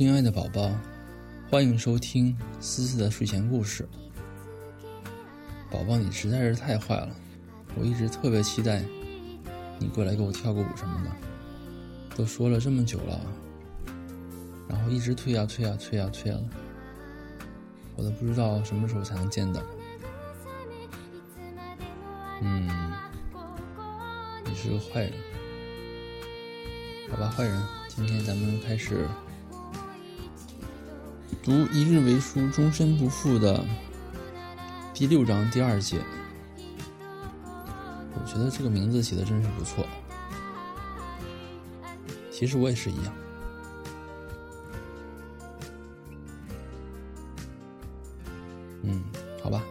亲爱的宝宝，欢迎收听思思的睡前故事。宝宝，你实在是太坏了，我一直特别期待你过来给我跳个舞什么的。都说了这么久了，然后一直催呀催呀催呀催呀的，我都不知道什么时候才能见到。嗯，你是个坏人，好吧，坏人，今天咱们开始读“一日为书，终身不负”的第六章第二节。我觉得这个名字起的真是不错。其实我也是一样。嗯，好吧，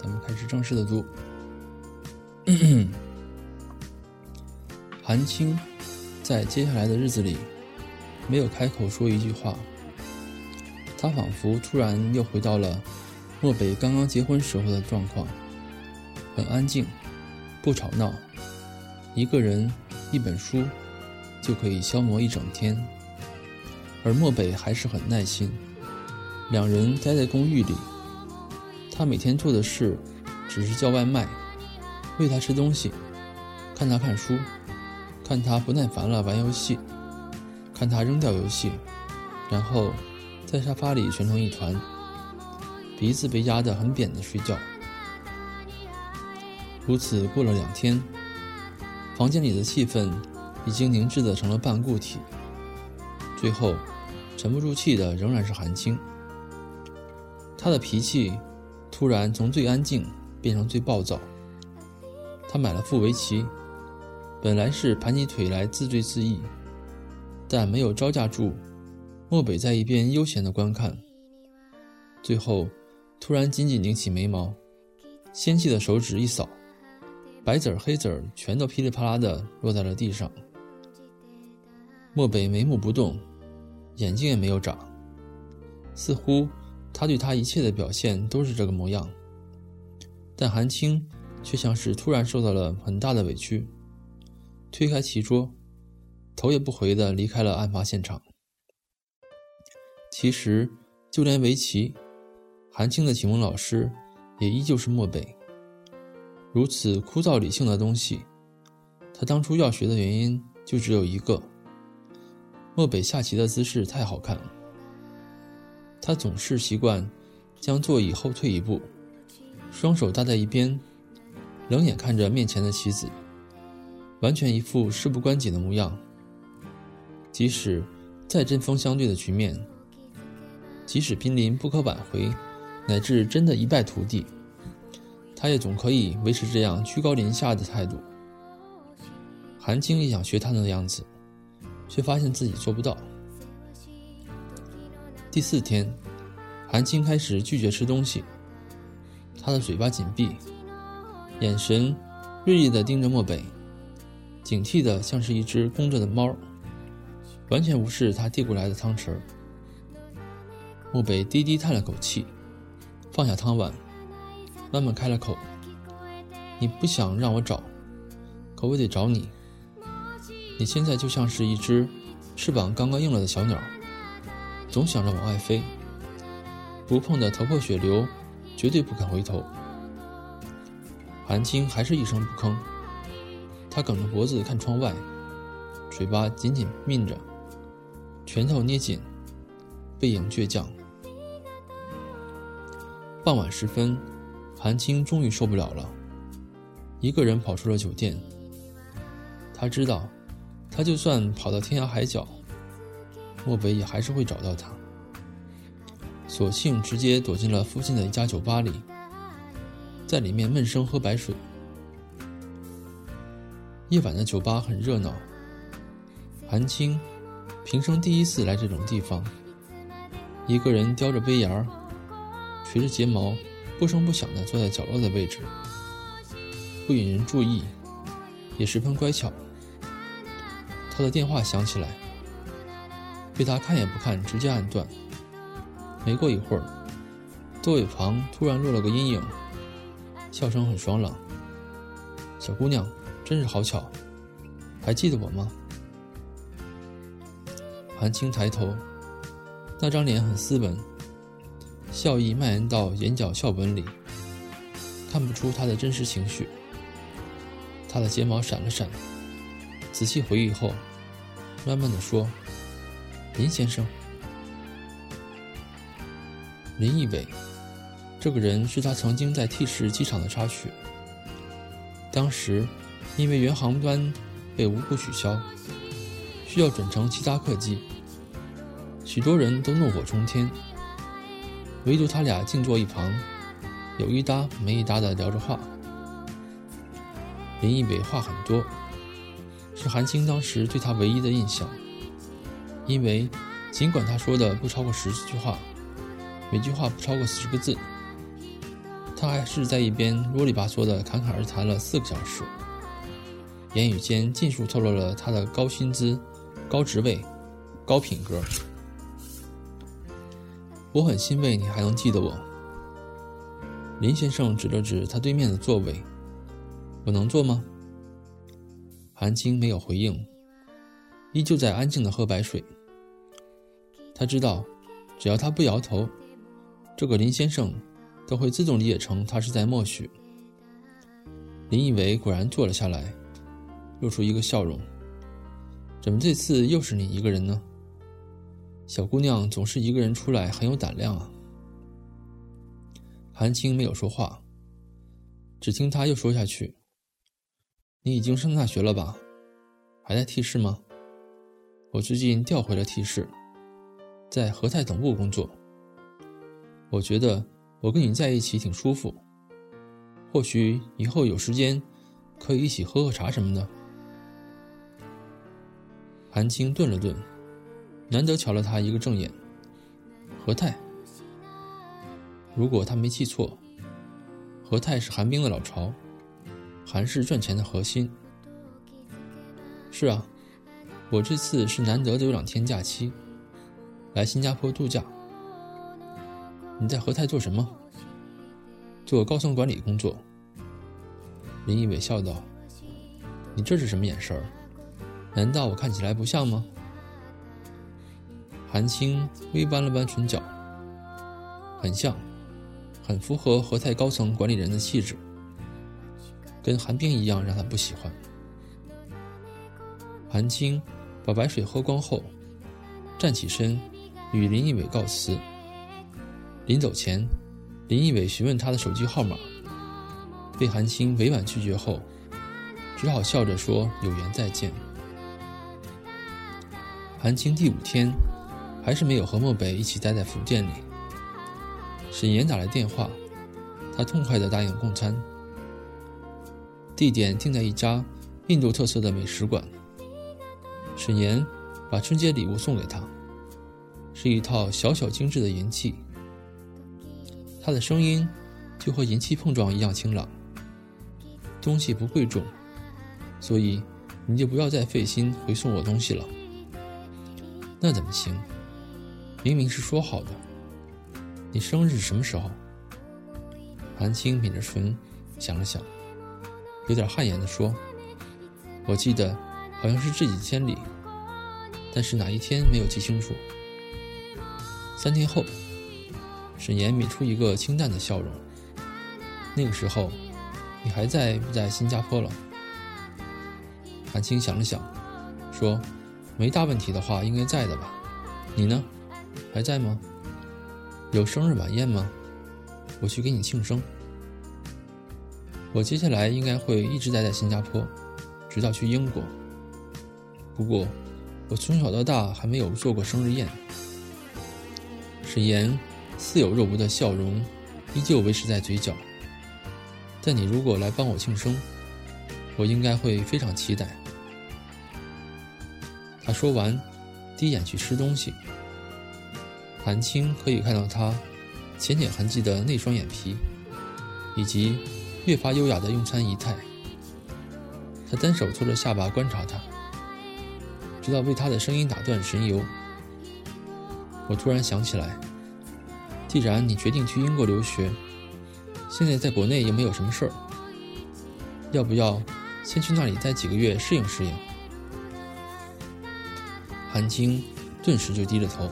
咱们开始正式的读。韩青在接下来的日子里没有开口说一句话，他仿佛突然又回到了漠北刚刚结婚时候的状况，很安静，不吵闹，一个人一本书就可以消磨一整天。而漠北还是很耐心，两人待在公寓里，他每天做的事只是叫外卖，喂他吃东西，看他看书，看他不耐烦了玩游戏，看他扔掉游戏，然后在沙发里蜷成一团，鼻子被压得很扁的睡觉。如此过了两天，房间里的气氛已经凝滞的成了半固体。最后，沉不住气的仍然是韩青。他的脾气突然从最安静变成最暴躁。他买了副围棋，本来是盘起腿来自醉自逸，但没有招架住。漠北在一边悠闲的观看。最后，突然紧紧拧起眉毛，纤细的手指一扫，白子儿黑子儿全都噼里啪啦的落在了地上。漠北眉目不动，眼睛也没有眨，似乎他对他一切的表现都是这个模样。但韩青却像是突然受到了很大的委屈，推开棋桌，头也不回的离开了案发现场。其实，就连围棋，韩青的启蒙老师也依旧是漠北。如此枯燥理性的东西，他当初要学的原因就只有一个。漠北下棋的姿势太好看了，他总是习惯将座椅后退一步，双手搭在一边，冷眼看着面前的棋子，完全一副事不关己的模样。即使再针锋相对的局面，即使濒临不可挽回，乃至真的一败涂地，他也总可以维持这样居高临下的态度。韩青也想学他的样子。却发现自己做不到。第四天，韩青开始拒绝吃东西，他的嘴巴紧闭，眼神锐利地盯着漠北，警惕的像是一只弓着的猫，完全无视他递过来的汤匙。漠北低低叹了口气，放下汤碗，慢慢开了口：“你不想让我找，可我得找你。你现在就像是一只翅膀刚刚硬了的小鸟，总想着往外飞，不碰的头破血流，绝对不肯回头。”韩青还是一声不吭，他梗着脖子看窗外，嘴巴紧紧抿着，拳头捏紧，背影倔强。傍晚时分。韩青终于受不了了，一个人跑出了酒店。他知道，他就算跑到天涯海角，漠北也还是会找到他。索性直接躲进了附近的一家酒吧里，在里面闷声喝白水。夜晚的酒吧很热闹。韩青平生第一次来这种地方，一个人叼着杯沿儿，垂着睫毛。不声不响地坐在角落的位置，不引人注意，也十分乖巧。他的电话响起来，被他看也不看，直接按断。没过一会儿，座位旁突然落了个阴影，笑声很爽朗。小姑娘，真是好巧，还记得我吗？韩青抬头，那张脸很斯文。笑意蔓延到眼角笑纹里，看不出他的真实情绪。他的睫毛闪了闪，仔细回忆后，慢慢的说：“林先生，林义伟，这个人是他曾经在 T 市机场的插曲。当时因为原航班被无故取消，需要转乘其他客机，许多人都怒火冲天。”唯独他俩静坐一旁，有一搭没一搭的聊着话。林一伟话很多，是韩青当时对他唯一的印象。因为尽管他说的不超过十句话，每句话不超过四十个字，他还是在一边啰里吧嗦的侃侃而谈了四个小时，言语间尽数透露了他的高薪资、高职位、高品格。我很欣慰，你还能记得我。林先生指了指他对面的座位，我能坐吗？韩青没有回应，依旧在安静的喝白水。他知道，只要他不摇头，这个林先生都会自动理解成他是在默许。林以为果然坐了下来，露出一个笑容。怎么这次又是你一个人呢？小姑娘总是一个人出来，很有胆量啊。韩青没有说话，只听他又说下去：“你已经上大学了吧？还在 T 市吗？我最近调回了 T 市，在和泰总部工作。我觉得我跟你在一起挺舒服，或许以后有时间可以一起喝喝茶什么的。”韩青顿了顿。难得瞧了他一个正眼。和泰，如果他没记错，和泰是韩冰的老巢，韩氏赚钱的核心。是啊，我这次是难得的有两天假期，来新加坡度假。你在和泰做什么？做高层管理工作。林一伟笑道：“你这是什么眼神儿？难道我看起来不像吗？”韩青微弯了弯唇角，很像，很符合和泰高层管理人的气质，跟韩冰一样让他不喜欢。韩青把白水喝光后，站起身，与林一伟告辞。临走前，林一伟询问他的手机号码，被韩青委婉拒绝后，只好笑着说：“有缘再见。”韩青第五天。还是没有和漠北一起待在福建里。沈岩打来电话，他痛快地答应共餐。地点定在一家印度特色的美食馆。沈岩把春节礼物送给他，是一套小小精致的银器。他的声音就和银器碰撞一样清朗。东西不贵重，所以你就不要再费心回送我东西了。那怎么行？明明是说好的，你生日什么时候？韩青抿着唇，想了想，有点汗颜地说：“我记得好像是这几天里，但是哪一天没有记清楚。”三天后，沈岩抿出一个清淡的笑容。那个时候，你还在不在新加坡了？韩青想了想，说：“没大问题的话，应该在的吧？你呢？还在吗？有生日晚宴吗？我去给你庆生。我接下来应该会一直待在新加坡，直到去英国。不过，我从小到大还没有做过生日宴。”沈岩似有若无的笑容依旧维持在嘴角。但你如果来帮我庆生，我应该会非常期待。他说完，低眼去吃东西。韩青可以看到他浅浅痕迹的那双眼皮，以及越发优雅的用餐仪态。他单手托着下巴观察他，直到被他的声音打断神游。我突然想起来，既然你决定去英国留学。现在在国内也没有什么事儿，要不要先去那里待几个月适应适应？韩青顿时就低了头，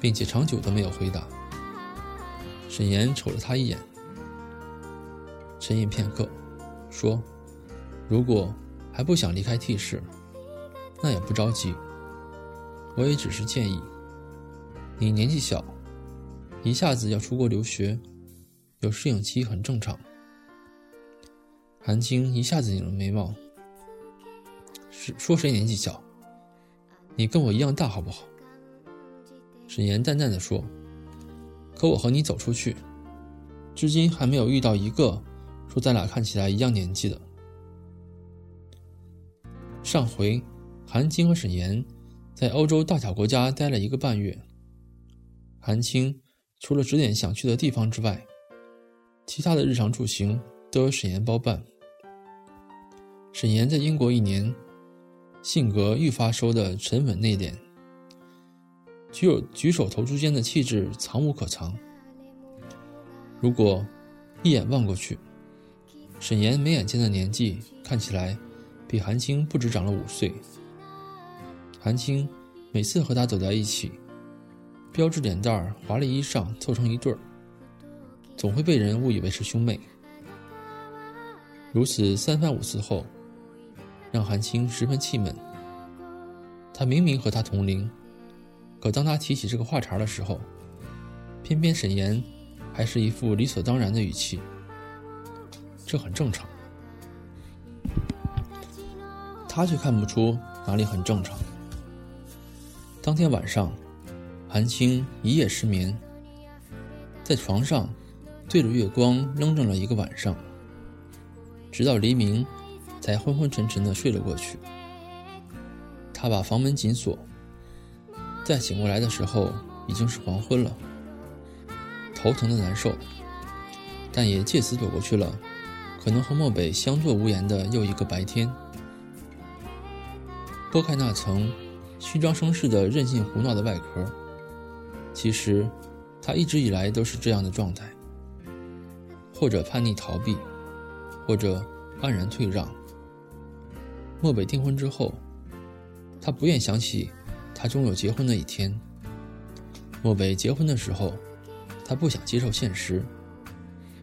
并且长久都没有回答。沈岩瞅了他一眼，沉吟片刻，说：“如果还不想离开 T 市，那也不着急。我也只是建议，你年纪小，一下子要出国留学。”有适应期很正常。韩青一下子拧了眉毛，是说谁年纪小？你跟我一样大，好不好？沈岩淡淡的说：“可我和你走出去，至今还没有遇到一个说咱俩看起来一样年纪的。”上回，韩青和沈岩在欧洲大小国家待了一个半月。韩青除了指点想去的地方之外，其他的日常出行都由沈岩包办。沈岩在英国一年，性格愈发收的沉稳内敛，具有举手投足间的气质，藏无可藏。如果一眼望过去，沈岩眉眼间的年纪看起来比韩青不止长了五岁。韩青每次和他走在一起，标志脸蛋儿、华丽衣裳凑成一对儿。总会被人误以为是兄妹，如此三番五次后，让韩青十分气闷。他明明和他同龄，可当他提起这个话茬的时候，偏偏沈岩还是一副理所当然的语气。这很正常，他却看不出哪里很正常。当天晚上，韩青一夜失眠，在床上。对着月光愣怔了一个晚上，直到黎明，才昏昏沉沉的睡了过去。他把房门紧锁，再醒过来的时候已经是黄昏了。头疼的难受，但也借此躲过去了可能和漠北相坐无言的又一个白天。剥开那层虚张声势的任性胡闹的外壳，其实他一直以来都是这样的状态。或者叛逆逃避，或者黯然退让。漠北订婚之后，他不愿想起他终有结婚的一天。漠北结婚的时候，他不想接受现实，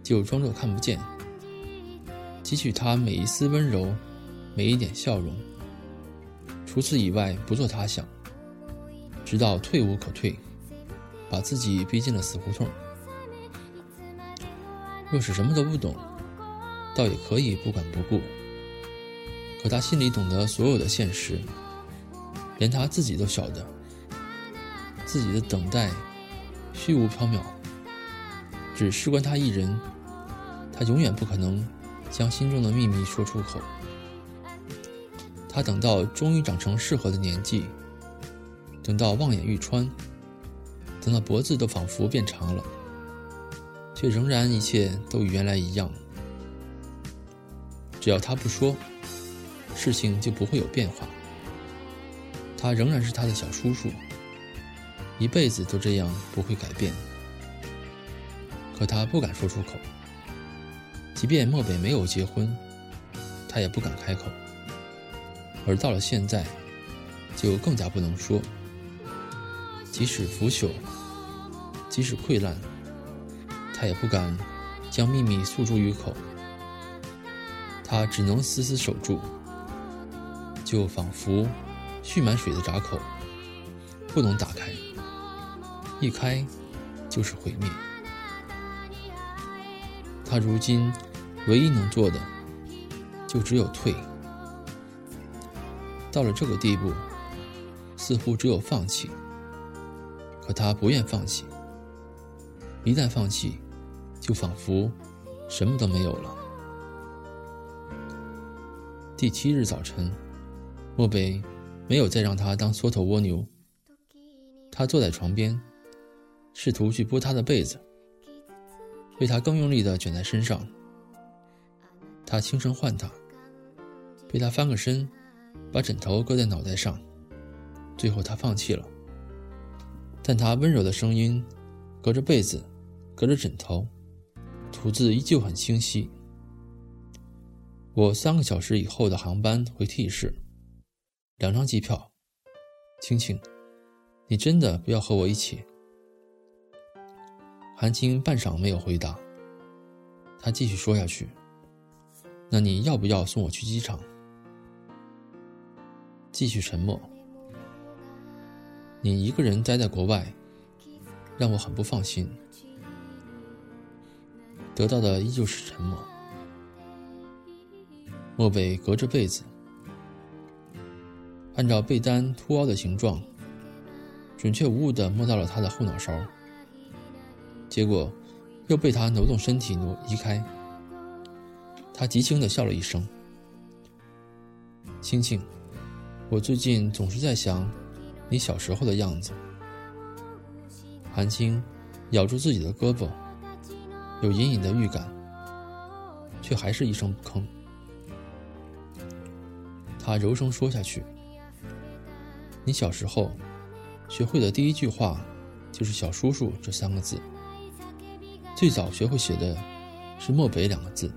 就装作看不见，汲取他每一丝温柔，每一点笑容。除此以外，不做他想，直到退无可退，把自己逼进了死胡同。若是什么都不懂，倒也可以不管不顾。可他心里懂得所有的现实，连他自己都晓得，自己的等待虚无缥缈，只事关他一人，他永远不可能将心中的秘密说出口。他等到终于长成适合的年纪，等到望眼欲穿，等到脖子都仿佛变长了。却仍然一切都与原来一样。只要他不说，事情就不会有变化。他仍然是他的小叔叔，一辈子都这样不会改变。可他不敢说出口，即便漠北没有结婚，他也不敢开口。而到了现在，就更加不能说。即使腐朽，即使溃烂，他也不敢将秘密诉诸于口。他只能死死守住，就仿佛蓄满水的闸口，不能打开，一开就是毁灭。他如今唯一能做的，就只有退。到了这个地步，似乎只有放弃。可他不愿放弃，一旦放弃，就仿佛什么都没有了。第七日早晨，漠北没有再让他当缩头蜗牛。他坐在床边，试图去拨他的被子，被他更用力地卷在身上。他轻声唤他，被他翻个身，把枕头搁在脑袋上，最后他放弃了。但他温柔的声音，隔着被子，隔着枕头，吐字依旧很清晰。我三个小时以后的航班回 T 市，两张机票。青青，你真的不要和我一起？韩青半晌没有回答，他继续说下去：“那你要不要送我去机场？”继续沉默。你一个人待在国外，让我很不放心。得到的依旧是沉默。莫北隔着被子，按照被单凸凹的形状，准确无误地摸到了他的后脑勺。结果，又被他挪动身体挪移开。他极轻地笑了一声：“青青，我最近总是在想。”你小时候的样子。韩青咬住自己的胳膊，有隐隐的预感，却还是一声不吭。他柔声说下去：“你小时候学会的第一句话，就是‘小叔叔’这三个字。最早学会写的是‘漠北’两个字。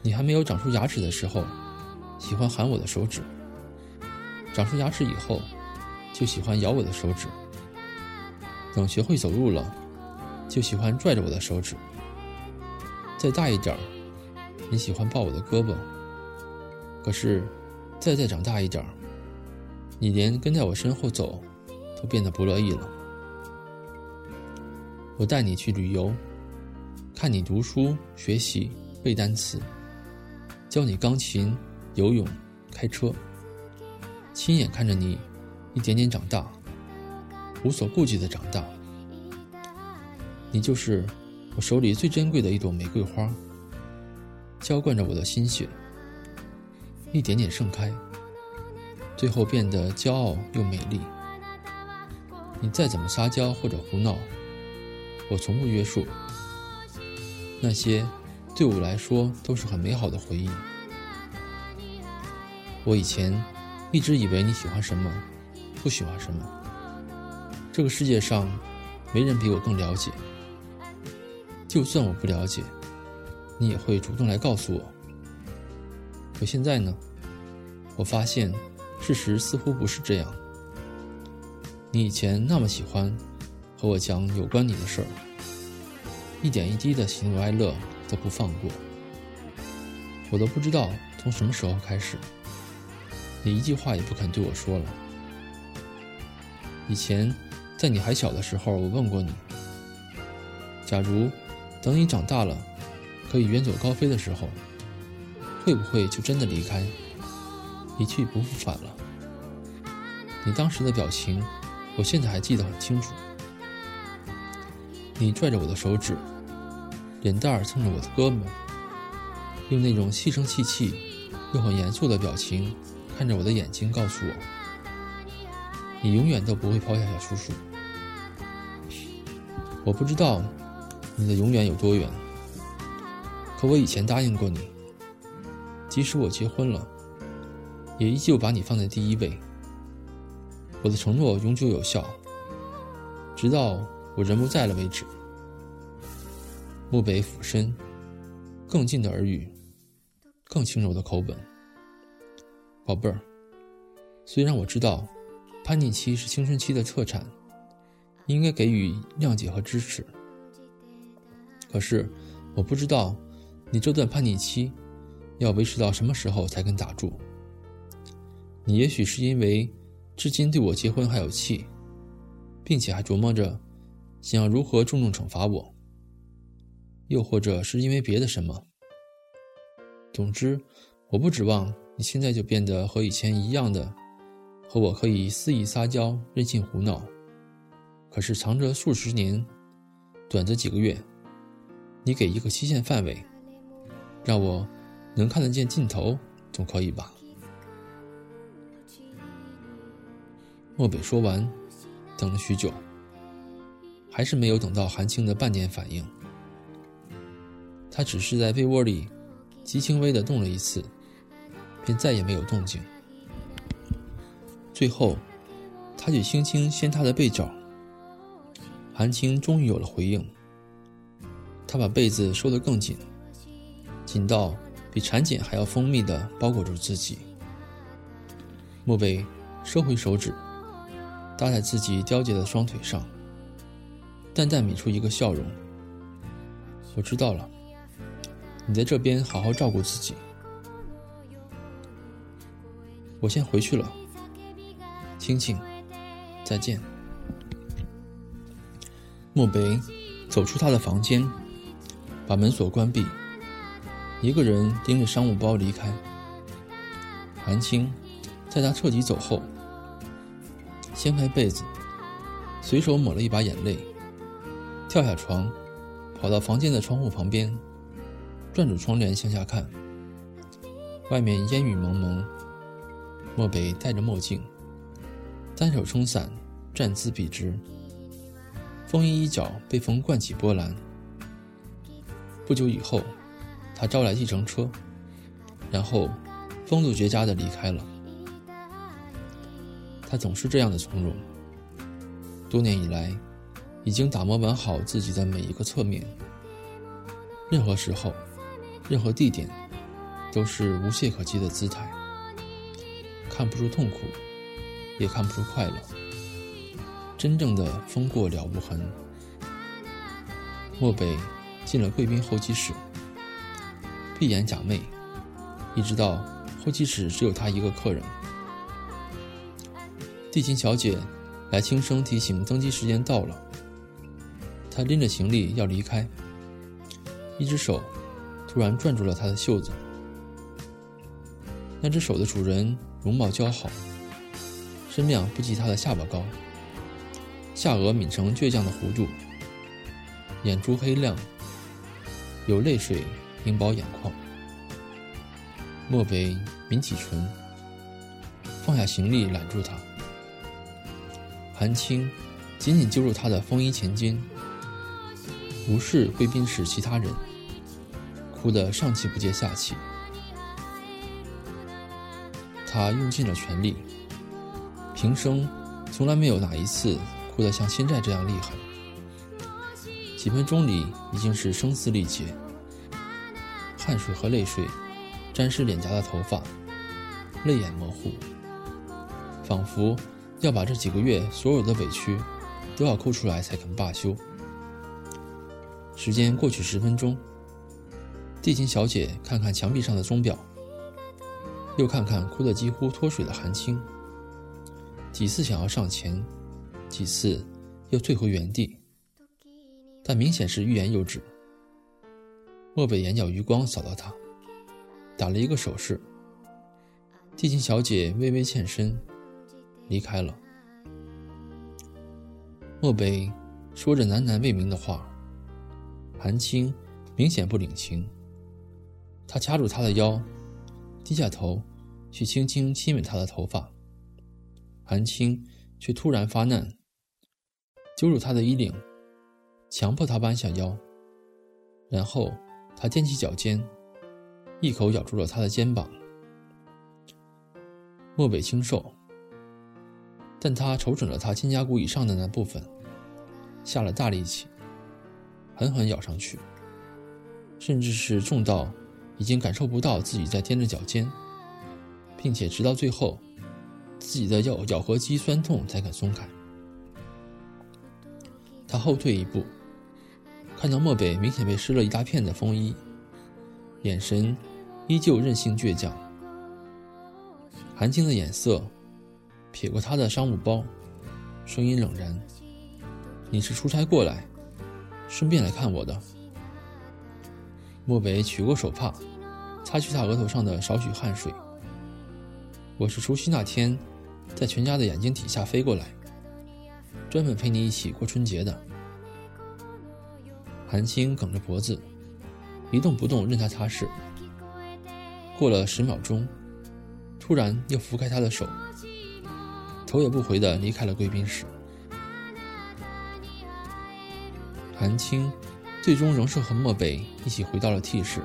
你还没有长出牙齿的时候，喜欢喊我的手指；长出牙齿以后。”就喜欢咬我的手指，等学会走路了，就喜欢拽着我的手指。再大一点，你喜欢抱我的胳膊。可是，再再长大一点，你连跟在我身后走，都变得不乐意了。我带你去旅游，看你读书、学习、背单词，教你钢琴、游泳、开车，亲眼看着你。一点点长大，无所顾忌的长大。你就是我手里最珍贵的一朵玫瑰花，浇灌着我的心血，一点点盛开，最后变得骄傲又美丽。你再怎么撒娇或者胡闹，我从不约束。那些对我来说都是很美好的回忆。我以前一直以为你喜欢什么。不喜欢什么？这个世界上，没人比我更了解。就算我不了解，你也会主动来告诉我。可现在呢？我发现，事实似乎不是这样。你以前那么喜欢和我讲有关你的事儿，一点一滴的喜怒哀乐都不放过。我都不知道从什么时候开始，你一句话也不肯对我说了。以前，在你还小的时候，我问过你：假如等你长大了，可以远走高飞的时候，会不会就真的离开，一去不复返了？你当时的表情，我现在还记得很清楚。你拽着我的手指，脸蛋儿蹭着我的胳膊，用那种细声细气又很严肃的表情，看着我的眼睛，告诉我。你永远都不会抛下小叔叔。我不知道你的永远有多远，可我以前答应过你，即使我结婚了，也依旧把你放在第一位。我的承诺永久有效，直到我人不在了为止。漠北俯身，更近的耳语，更轻柔的口吻：“宝贝儿，虽然我知道叛逆期是青春期的特产，应该给予谅解和支持，可是我不知道你这段叛逆期要维持到什么时候才肯打住。你也许是因为至今对我结婚还有气，并且还琢磨着想要如何重重惩罚我。”又或者是因为别的什么。总之，我不指望你现在就变得和以前一样的，和我可以肆意撒娇、任性胡闹。可是长则数十年，短则几个月，你给一个期限范围，让我能看得见尽头，总可以吧？漠北说完，等了许久，还是没有等到韩青的半点反应。他只是在被窝里极轻微的动了一次，便再也没有动静。最后，他就轻轻掀他的被罩。韩青终于有了回应。他把被子收得更紧，紧到比蚕茧还要蜂蜜的包裹住自己。莫北收回手指，搭在自己雕结的双腿上，淡淡抿出一个笑容。我知道了。你在这边好好照顾自己，我先回去了。青青，再见。莫北走出他的房间，把门锁关闭，一个人拎着商务包离开。韩青在他彻底走后，掀开被子，随手抹了一把眼泪，跳下床，跑到房间的窗户旁边。转住窗帘向下看，外面烟雨蒙蒙。漠北戴着墨镜，单手撑伞，站姿笔直。风衣衣角被风灌起波澜。不久以后，他招来计程车，然后风度绝佳的离开了。他总是这样的从容。多年以来，已经打磨完好自己的每一个侧面。任何时候。任何地点，都是无懈可击的姿态，看不出痛苦，也看不出快乐，真正的风过了无痕。漠北进了贵宾候机室，闭眼假寐，一直到候机室只有他一个客人。地勤小姐来轻声提醒登机时间到了，他拎着行李要离开，一只手。突然攥住了他的袖子，那只手的主人容貌姣好，身量不及他的下巴高，下颚抿成倔强的弧度，眼珠黑亮，有泪水盈饱眼眶。漠北抿起唇，放下行李揽住他，韩青紧紧揪住他的风衣前襟，无视贵宾室其他人。哭得上气不接下气，他用尽了全力，平生从来没有哪一次哭得像现在这样厉害。几分钟里已经是声嘶力竭，汗水和泪水沾湿脸颊的头发，泪眼模糊，仿佛要把这几个月所有的委屈都要哭出来才肯罢休。时间过去十分钟。地勤小姐看看墙壁上的钟表，又看看哭得几乎脱水的韩青，几次想要上前，几次又退回原地，但明显是欲言又止。漠北眼角余光扫到他，打了一个手势。地勤小姐微微欠身，离开了。漠北说着喃喃未明的话，韩青明显不领情。他掐住她的腰，低下头，去轻轻亲吻她的头发。韩青却突然发难，揪住他的衣领，强迫他弯下腰。然后他踮起脚尖，一口咬住了他的肩膀。漠北清瘦，但他瞅准了她肩胛骨以上的那部分，下了大力气，狠狠咬上去。甚至是重到已经感受不到自己在踮着脚尖，并且直到最后，自己的咬咬合肌酸痛才肯松开。他后退一步，看到漠北明显被湿了一大片的风衣，眼神依旧任性倔强。韩青的眼色瞥过他的商务包，声音冷然：“你是出差过来，顺便来看我的？”漠北取过手帕，擦去他额头上的少许汗水。我是除夕那天，在全家的眼睛底下飞过来，专门陪你一起过春节的。韩青梗着脖子，一动不动，任他擦拭。过了十秒钟，突然又拂开他的手，头也不回的离开了贵宾室。韩青。最终仍是和漠北一起回到了 T 市，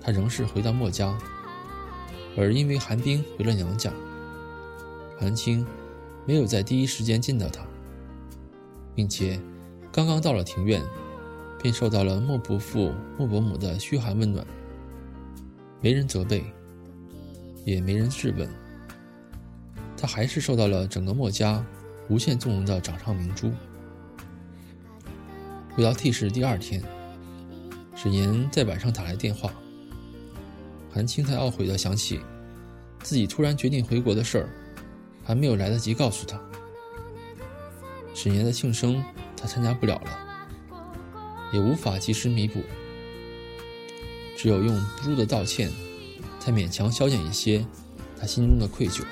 他仍是回到墨家，而因为韩冰回了娘家，韩青没有在第一时间见到他，并且刚刚到了庭院，便受到了莫伯父、莫伯母的嘘寒问暖，没人责备，也没人质问，他还是受到了整个墨家无限纵容的掌上明珠。回到 T 市第二天，沈岩在晚上打来电话。韩青才懊悔的想起，自己突然决定回国的事儿，还没有来得及告诉他。沈岩的庆生，他参加不了了，也无法及时弥补，只有用不住的道歉，才勉强消减一些他心中的愧疚。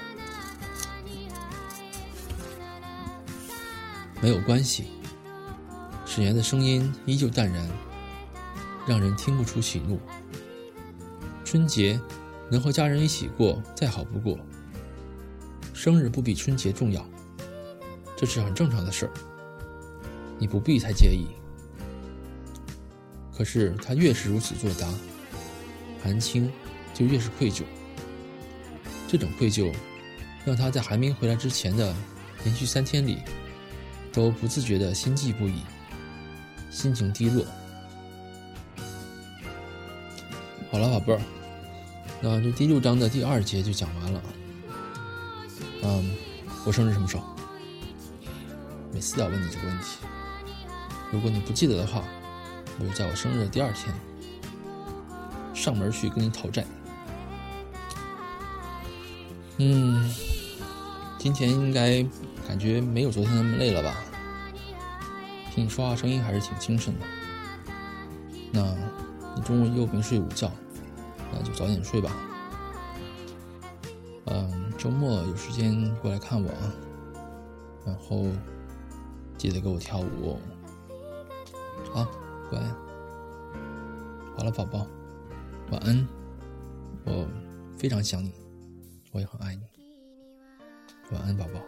没有关系。沈岩的声音依旧淡然，让人听不出喜怒。春节能和家人一起过，再好不过。生日不比春节重要，这是很正常的事儿，你不必太介意。可是他越是如此作答，韩青就越是愧疚。这种愧疚，让他在韩冰回来之前的连续三天里，都不自觉的心悸不已。心情低落。好了，宝贝儿，那这第六章的第二节就讲完了。嗯，我生日什么时候？每次都要问你这个问题。如果你不记得的话，我就在我生日的第二天上门去跟你讨债。嗯，今天应该感觉没有昨天那么累了吧？听你说话声音还是挺精神的。那，你中午又没睡午觉，那就早点睡吧。嗯，周末有时间过来看我啊。然后记得给我跳舞。好，乖。好了，宝宝，晚安。我非常想你，我也很爱你。晚安，宝宝。